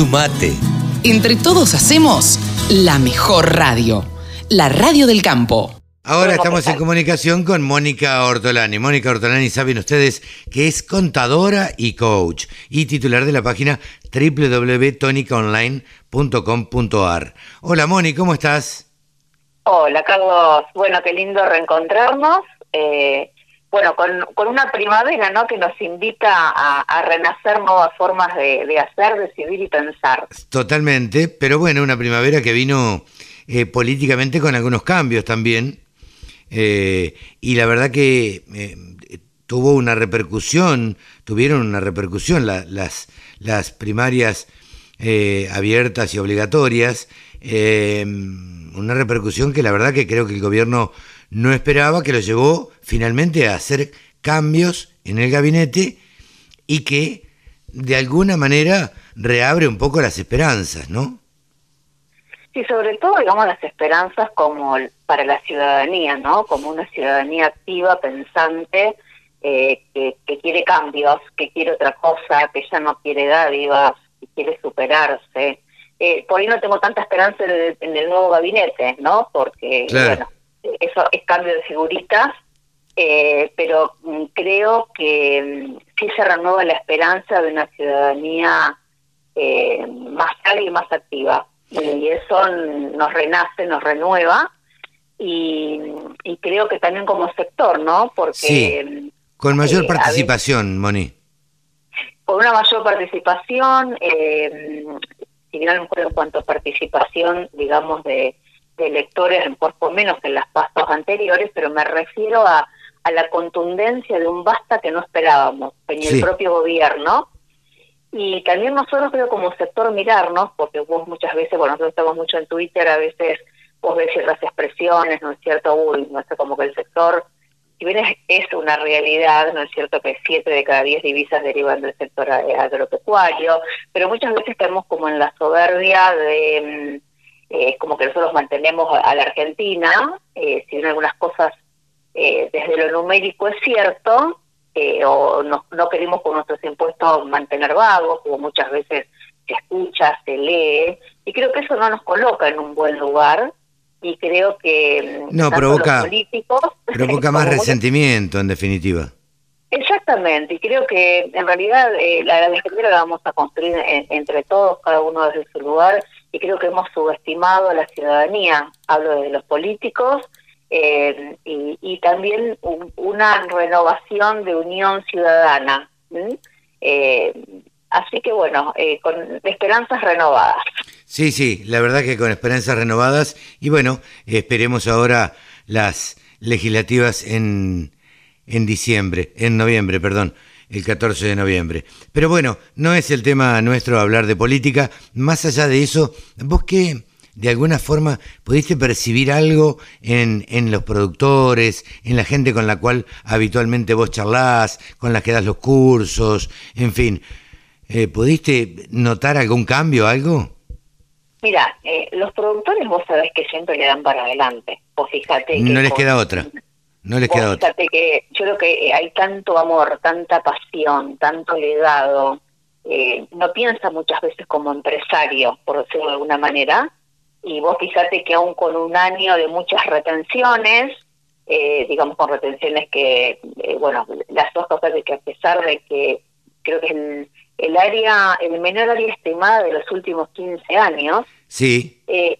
Sumate. Entre todos hacemos la mejor radio, la radio del campo. Ahora estamos en comunicación con Mónica Ortolani. Mónica Ortolani, saben ustedes que es contadora y coach y titular de la página www.tonicaonline.com.ar. Hola Moni, ¿cómo estás? Hola Carlos, bueno, qué lindo reencontrarnos. Eh, bueno, con, con, una primavera, ¿no? Que nos invita a, renacer nuevas formas de, hacer, decidir y pensar. Totalmente, pero bueno, una primavera que vino eh, políticamente con algunos cambios también. Eh, y la verdad que eh, tuvo una repercusión, tuvieron una repercusión las, las primarias abiertas y obligatorias, una repercusión que la verdad que creo que el gobierno no esperaba, que lo llevó finalmente a hacer cambios en el gabinete y que de alguna manera reabre un poco las esperanzas, ¿no? Sí, sobre todo, digamos, las esperanzas como para la ciudadanía, ¿no? Como una ciudadanía activa, pensante, eh, que, quiere cambios, que quiere otra cosa, que ya no quiere dádivas, que quiere superarse. Eh, por ahí no tengo tanta esperanza en el, nuevo gabinete, ¿no? Porque, bueno, eso es cambio de figuritas, eh, pero mm, creo que mm, sí se renueva la esperanza de una ciudadanía eh, más cálida y más activa. Y eso nos renace, nos renueva. Y, creo que también como sector, ¿no? Porque. Mm, con mayor eh, participación, Moni. Con una mayor participación, eh, si bien a lo mejor en cuanto a participación, digamos, de de electores, por menos que en las pasos anteriores, pero me refiero a, a la contundencia de un basta que no esperábamos en el propio gobierno. Y también nosotros creo como sector mirarnos, porque vos muchas veces, bueno, nosotros estamos mucho en Twitter, a veces vos ves ciertas expresiones, ¿no es cierto? Uy, no sé, como que el sector, si bien es, una realidad, ¿no es cierto? Que siete de cada diez divisas derivan del sector agropecuario, pero muchas veces estamos como en la soberbia de mm, es como que nosotros mantenemos a, la Argentina, eh, si bien algunas cosas eh, desde lo numérico es cierto, eh, o no, no queremos con nuestros impuestos mantener vagos, como muchas veces se escucha, se lee, y creo que eso no nos coloca en un buen lugar, y creo que mm, no provoca políticos provoca más resentimiento en definitiva. Exactamente y creo que en realidad la Argentina la vamos a construir entre todos cada uno desde su lugar y creo que hemos subestimado a la ciudadanía, hablo de los políticos, eh, y, también una renovación de unión ciudadana. Eh, así que bueno, eh, con esperanzas renovadas. Sí, sí, la verdad que con esperanzas renovadas y bueno, esperemos ahora las legislativas en, en diciembre, en noviembre, perdón el 14 de noviembre. Pero bueno, no es el tema nuestro hablar de política. Más allá de eso, vos qué, de alguna forma, pudiste percibir algo en, en los productores, en la gente con la cual habitualmente vos charlás, con la que das los cursos, en fin. Eh, ¿Pudiste notar algún cambio, algo? Mira, eh, los productores vos sabés que siempre le dan para adelante. Vos fíjate. no les queda otra no les queda que yo creo que hay tanto amor, tanta pasión, tanto legado. Eh, no piensa muchas veces como empresario, por decirlo de alguna manera. Y vos fíjate que aún con un año de muchas retenciones, eh, digamos con retenciones que, eh, bueno, las dos cosas de que a pesar de que creo que el, el área, el menor área estimada de los últimos 15 años, sí. Eh,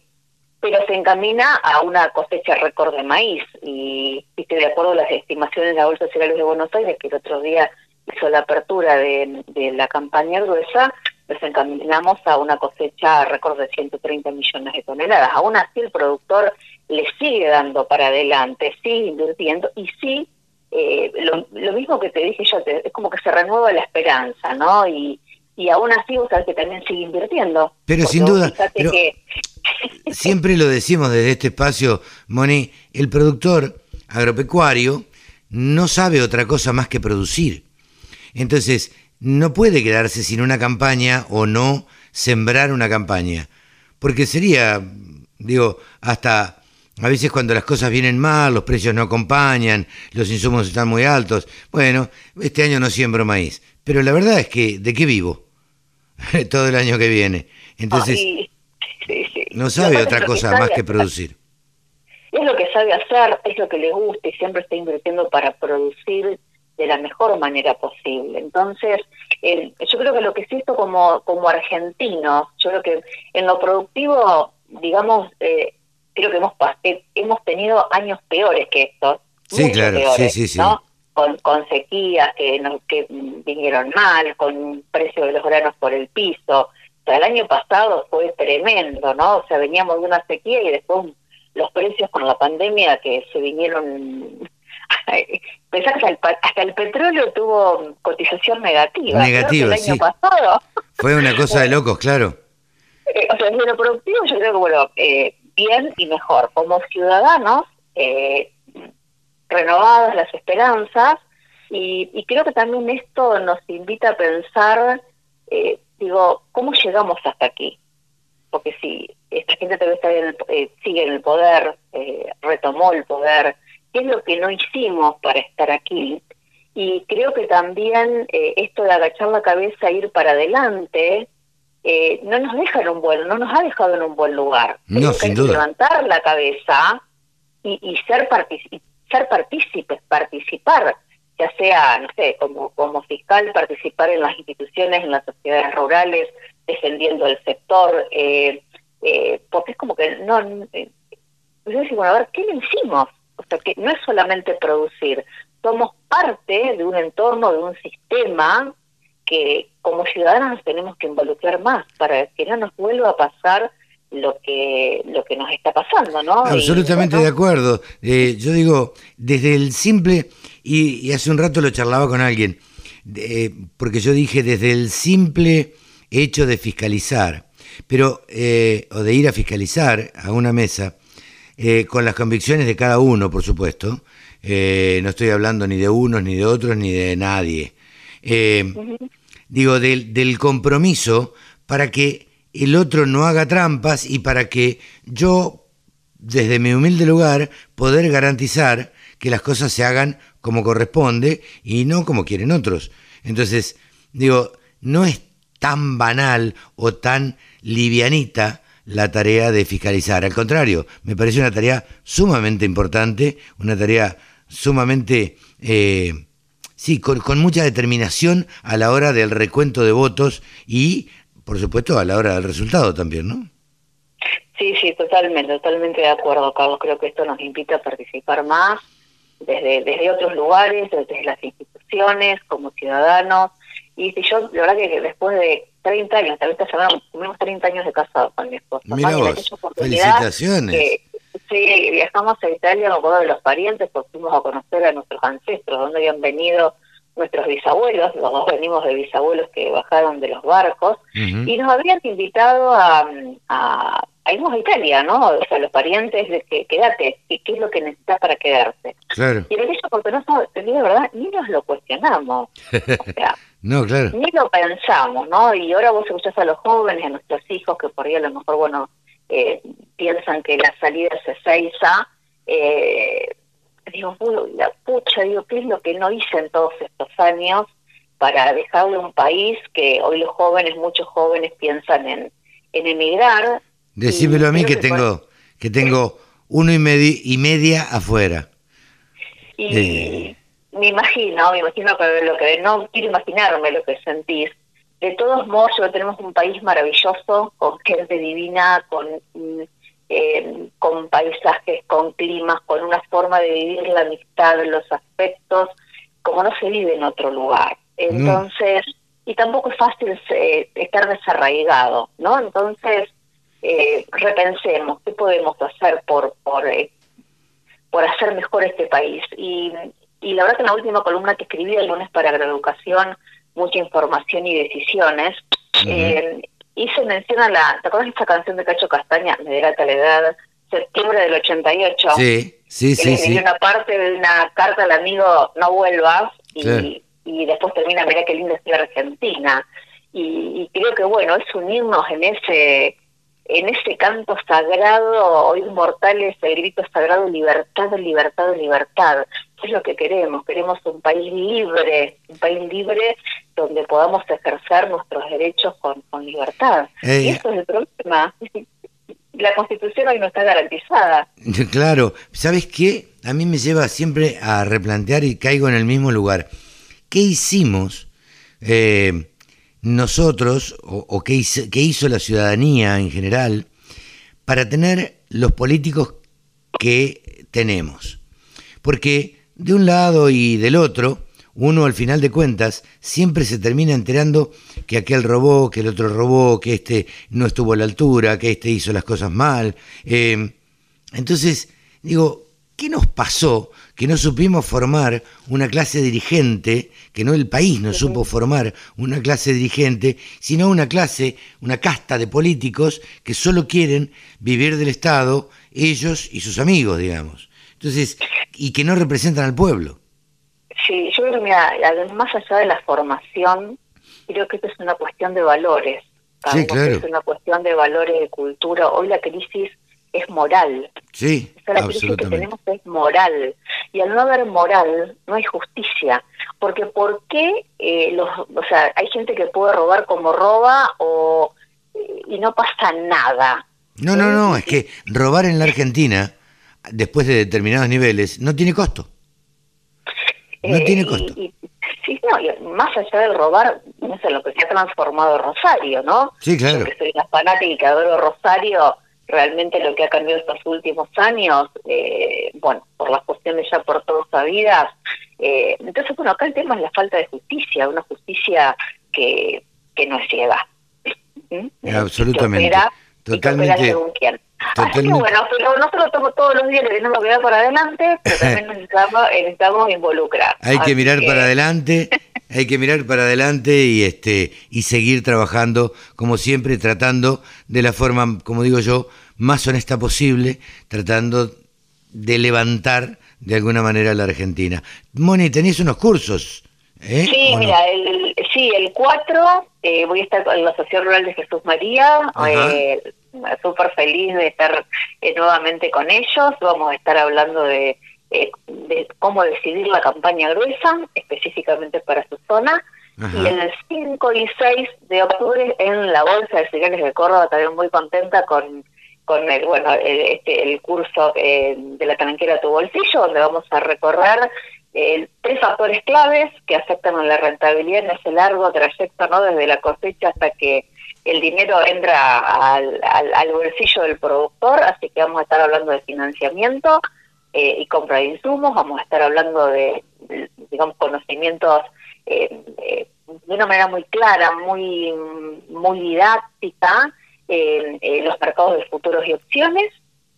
pero se encamina a una cosecha récord de maíz. Y viste, de acuerdo a las estimaciones de la Bolsa de Cereales de Buenos Aires, que el otro día hizo la apertura de, la campaña gruesa, nos encaminamos a una cosecha récord de 130 millones de toneladas. Aún así, el productor le sigue dando para adelante, sigue invirtiendo y sí, eh, lo, mismo que te dije yo, es como que se renueva la esperanza, ¿no? Y, y aún así, vos sabés que también sigue invirtiendo. Pero sin duda, que siempre lo decimos desde este espacio, Moni, el productor agropecuario no sabe otra cosa más que producir. Entonces, no puede quedarse sin una campaña o no sembrar una campaña. Porque sería, digo, hasta a veces cuando las cosas vienen mal, los precios no acompañan, los insumos están muy altos. Bueno, este año no siembro maíz. Pero la verdad es que, ¿de qué vivo? todo el año que viene. Entonces, no sabe otra cosa más que producir. Es lo que sabe hacer, es lo que le gusta y siempre está invirtiendo para producir de la mejor manera posible. Entonces, yo creo que lo que siento como, como argentino, yo creo que en lo productivo, digamos, eh, creo que hemos, eh, hemos tenido años peores que estos. Sí, claro, sí, sí, sí. Con, con sequías que, que vinieron mal, con precio de los granos por el piso. Sea, el año pasado fue tremendo, ¿no? O sea, veníamos de una sequía y después los precios con la pandemia que se vinieron Pensá que hasta el, petróleo tuvo cotización negativa. Negativa, el año pasado. Fue una cosa de locos, claro. Eh, o sea, desde lo productivo yo creo que, bueno, eh, bien y mejor. Como ciudadanos, eh, renovadas las esperanzas, y, creo que también esto nos invita a pensar, eh, digo, ¿cómo llegamos hasta aquí? Porque si esta gente todavía sigue en el poder, retomó el poder, qué es lo que no hicimos para estar aquí. Y creo que también eh, esto de agachar la cabeza e ir para adelante eh, no nos deja en un buen, no nos ha dejado en un buen lugar. No, sin duda. Levantar la cabeza y, y ser, ser partícipes, participar, ya sea, no sé, como, como fiscal, participar en las instituciones, en las sociedades rurales, defendiendo el sector, eh, eh porque es como que no... Eh, bueno, a ver, ¿qué le hicimos? O sea, que no es solamente producir, somos parte de un entorno, de un sistema que como ciudadanos nos tenemos que involucrar más para que no nos vuelva a pasar lo que lo que nos está pasando, ¿no? Absolutamente de acuerdo. Eh, yo digo, desde el simple, y, hace un rato lo charlaba con alguien, eh, porque yo dije desde el simple hecho de fiscalizar, pero, eh, o de ir a fiscalizar a una mesa, con las convicciones de cada uno, por supuesto. No estoy hablando ni de unos, ni de otros, ni de nadie. Digo, del, del compromiso para que el otro no haga trampas y para que yo, desde mi humilde lugar, poder garantizar que las cosas se hagan como corresponde y no como quieren otros. Entonces, digo, no es tan banal o tan livianita la tarea de fiscalizar. Al contrario, me parece una tarea sumamente importante, una tarea sumamente, eh, sí, con, mucha determinación a la hora del recuento de votos y, por supuesto, a la hora del resultado también, ¿no? Sí, sí, totalmente, totalmente de acuerdo, Carlos. Creo que esto nos invita a participar más desde, desde otros lugares, desde las instituciones, como ciudadanos. Y si yo, la verdad que después de 30 años, esta semana cumplimos 30 años de casado con mi esposo. Mira vos, felicitaciones. sí, viajamos a Italia con todos de los parientes, porque fuimos a conocer a nuestros ancestros, donde habían venido nuestros bisabuelos, los dos venimos de bisabuelos que bajaron de los barcos, y nos habían invitado a, a, irnos a Italia, ¿no? O sea, los parientes de que quédate, ¿qué, qué es lo que necesitas para quedarte? Claro. Y en aquello, porque no, de verdad, ni nos lo cuestionamos. O sea, no, claro. Ni lo pensamos, ¿no? Y ahora vos escuchás a los jóvenes, a nuestros hijos, que por ahí a lo mejor, bueno, eh, piensan que la salida es Ezeiza, eh, digo, la pucha, digo, ¿qué es lo que no hice en todos estos años para dejarle un país que hoy los jóvenes, muchos jóvenes piensan en, en emigrar? Decímelo a mí que, tengo que tengo uno y, y media afuera. Y, eh, me imagino, me imagino que lo que no quiero imaginarme lo que sentís. De todos modos, tenemos un país maravilloso, con gente divina, con, eh, con paisajes, con climas, con una forma de vivir la amistad, los aspectos, como no se vive en otro lugar. Entonces, y tampoco es fácil eh, estar desarraigado, ¿no? Entonces, eh, repensemos qué podemos hacer por, por, por hacer mejor este país. Y y la verdad que en la última columna que escribí el lunes para Agroeducación, mucha información y decisiones, eh, hice mención a la, ¿te acuerdas de esta canción de Cacho Castaña, Me delata la edad, septiembre del 88? Sí, sí, sí. sí. una parte de una carta al amigo No vuelvas y, y después termina, mira qué linda es la Argentina. Y, y creo que bueno, es unirnos en ese en ese canto sagrado, hoy mortales, el grito sagrado, libertad, libertad, libertad. es lo que queremos? Queremos un país libre, un país libre, donde podamos ejercer nuestros derechos con, con libertad. Y eso es el problema. La constitución hoy no está garantizada. Claro, ¿sabes qué? A mí me lleva siempre a replantear y caigo en el mismo lugar. ¿Qué hicimos eh, nosotros o, o qué, hizo, qué hizo la ciudadanía en general para tener los políticos que tenemos? Porque de un lado y del otro, uno al final de cuentas siempre se termina enterando que aquel robó, que el otro robó, que este no estuvo a la altura, que este hizo las cosas mal. Eh, entonces, digo, ¿qué nos pasó que no supimos formar una clase dirigente, que no el país no supo formar una clase dirigente, sino una clase, una casta de políticos que solo quieren vivir del Estado, ellos y sus amigos, digamos. Entonces, y que no representan al pueblo. Sí, yo creo que mira, más allá de la formación, creo que esto es una cuestión de valores. Sí, claro. Es una cuestión de valores, de cultura. Hoy la crisis es moral. Sí, o sea, la crisis que tenemos es moral. Y al no haber moral, no hay justicia. Porque ¿por qué eh, los, o sea, hay gente que puede robar como roba o y no pasa nada? No, no, no, es que robar en la Argentina, después de determinados niveles, no tiene costo. No Eh, tiene costo. y- y- sí, no, y más allá del robar, no sé, lo que se ha transformado Rosario, ¿no? Sí, claro. Yo que soy una fanática y que adoro Rosario, realmente lo que ha cambiado estos últimos años, eh, bueno, por las cuestiones ya por todos sabidas. Eh, entonces, bueno, acá el tema es la falta de justicia, una justicia que, que no es ciega. ¿Mm? Absolutamente. Que opera- que Totalmente-. Así que bueno, pero nosotros tomo todos los días tenemos que mirar para adelante, pero también necesitamos, necesitamos involucrar. Hay que mirar para adelante, hay que mirar para adelante y este y seguir trabajando como siempre, tratando de la forma, como digo yo, más honesta posible, tratando de levantar de alguna manera a la Argentina. Moni, tenés unos cursos, ¿eh? Sí, ¿O no? mira, el, sí, el 4 eh, voy a estar con la Asociación Rural de Jesús María, eh, súper feliz de estar eh, nuevamente con ellos. Vamos a estar hablando de, eh, de cómo decidir la campaña gruesa, específicamente para su zona. Ajá. Y el 5 y 6 de octubre en la Bolsa de Cereales de Córdoba, también muy contenta con con el, bueno, el, este, el curso eh, de la tranquera a tu bolsillo, donde vamos a recorrer eh, tres factores claves que afectan a la rentabilidad en ese largo trayecto, ¿no? Desde la cosecha hasta que el dinero entra al, al, al bolsillo del productor, así que vamos a estar hablando de financiamiento eh, y compra de insumos, vamos a estar hablando de, de, digamos, conocimientos eh, eh, de una manera muy clara, muy, muy didáctica, los mercados de futuros y opciones,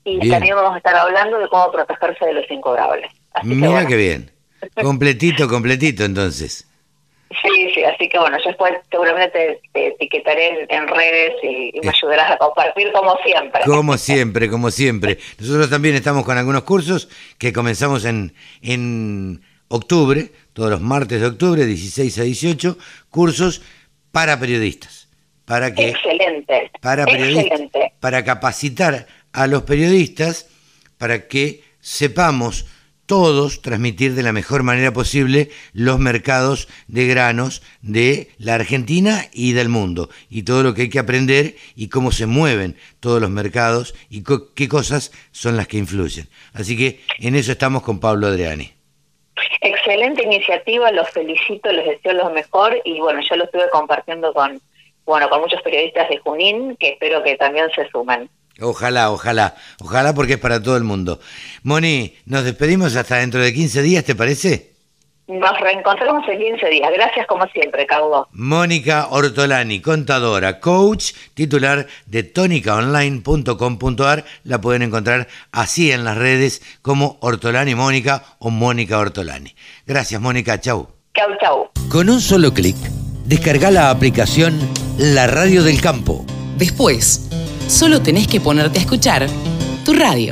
y Bien. también vamos a estar hablando de cómo protegerse de los incobrables. Así que, Mira bueno, qué bien. Completito, completito entonces. Sí, sí, así que bueno, yo después seguramente te, te etiquetaré en, en redes y, y me ayudarás a compartir como siempre. Como siempre, como siempre. Nosotros también estamos con algunos cursos que comenzamos en, en octubre, todos los martes de octubre, 16 a 18, cursos para periodistas. Para que Excelente. para periodistas, Excelente. para capacitar a los periodistas para que sepamos todos transmitir de la mejor manera posible los mercados de granos de la Argentina y del mundo y todo lo que hay que aprender y cómo se mueven todos los mercados y qué cosas son las que influyen. Así que en eso estamos con Pablo Adriani. Excelente iniciativa, los felicito, les deseo lo mejor y bueno, yo lo estuve compartiendo con bueno con muchos periodistas de Junín que espero que también se sumen. Ojalá, ojalá, ojalá porque es para todo el mundo. Moni, nos despedimos hasta dentro de 15 días, ¿te parece? Nos reencontramos en 15 días. Gracias como siempre, Caudo. Mónica Ortolani, contadora, coach, titular de tónicaonline.com.ar. La pueden encontrar así en las redes como Ortolani Mónica o Mónica Ortolani. Gracias, Mónica. Chau. Chau, chau. Con un solo clic, descarga la aplicación La Radio del Campo. Después, solo tenés que ponerte a escuchar tu radio.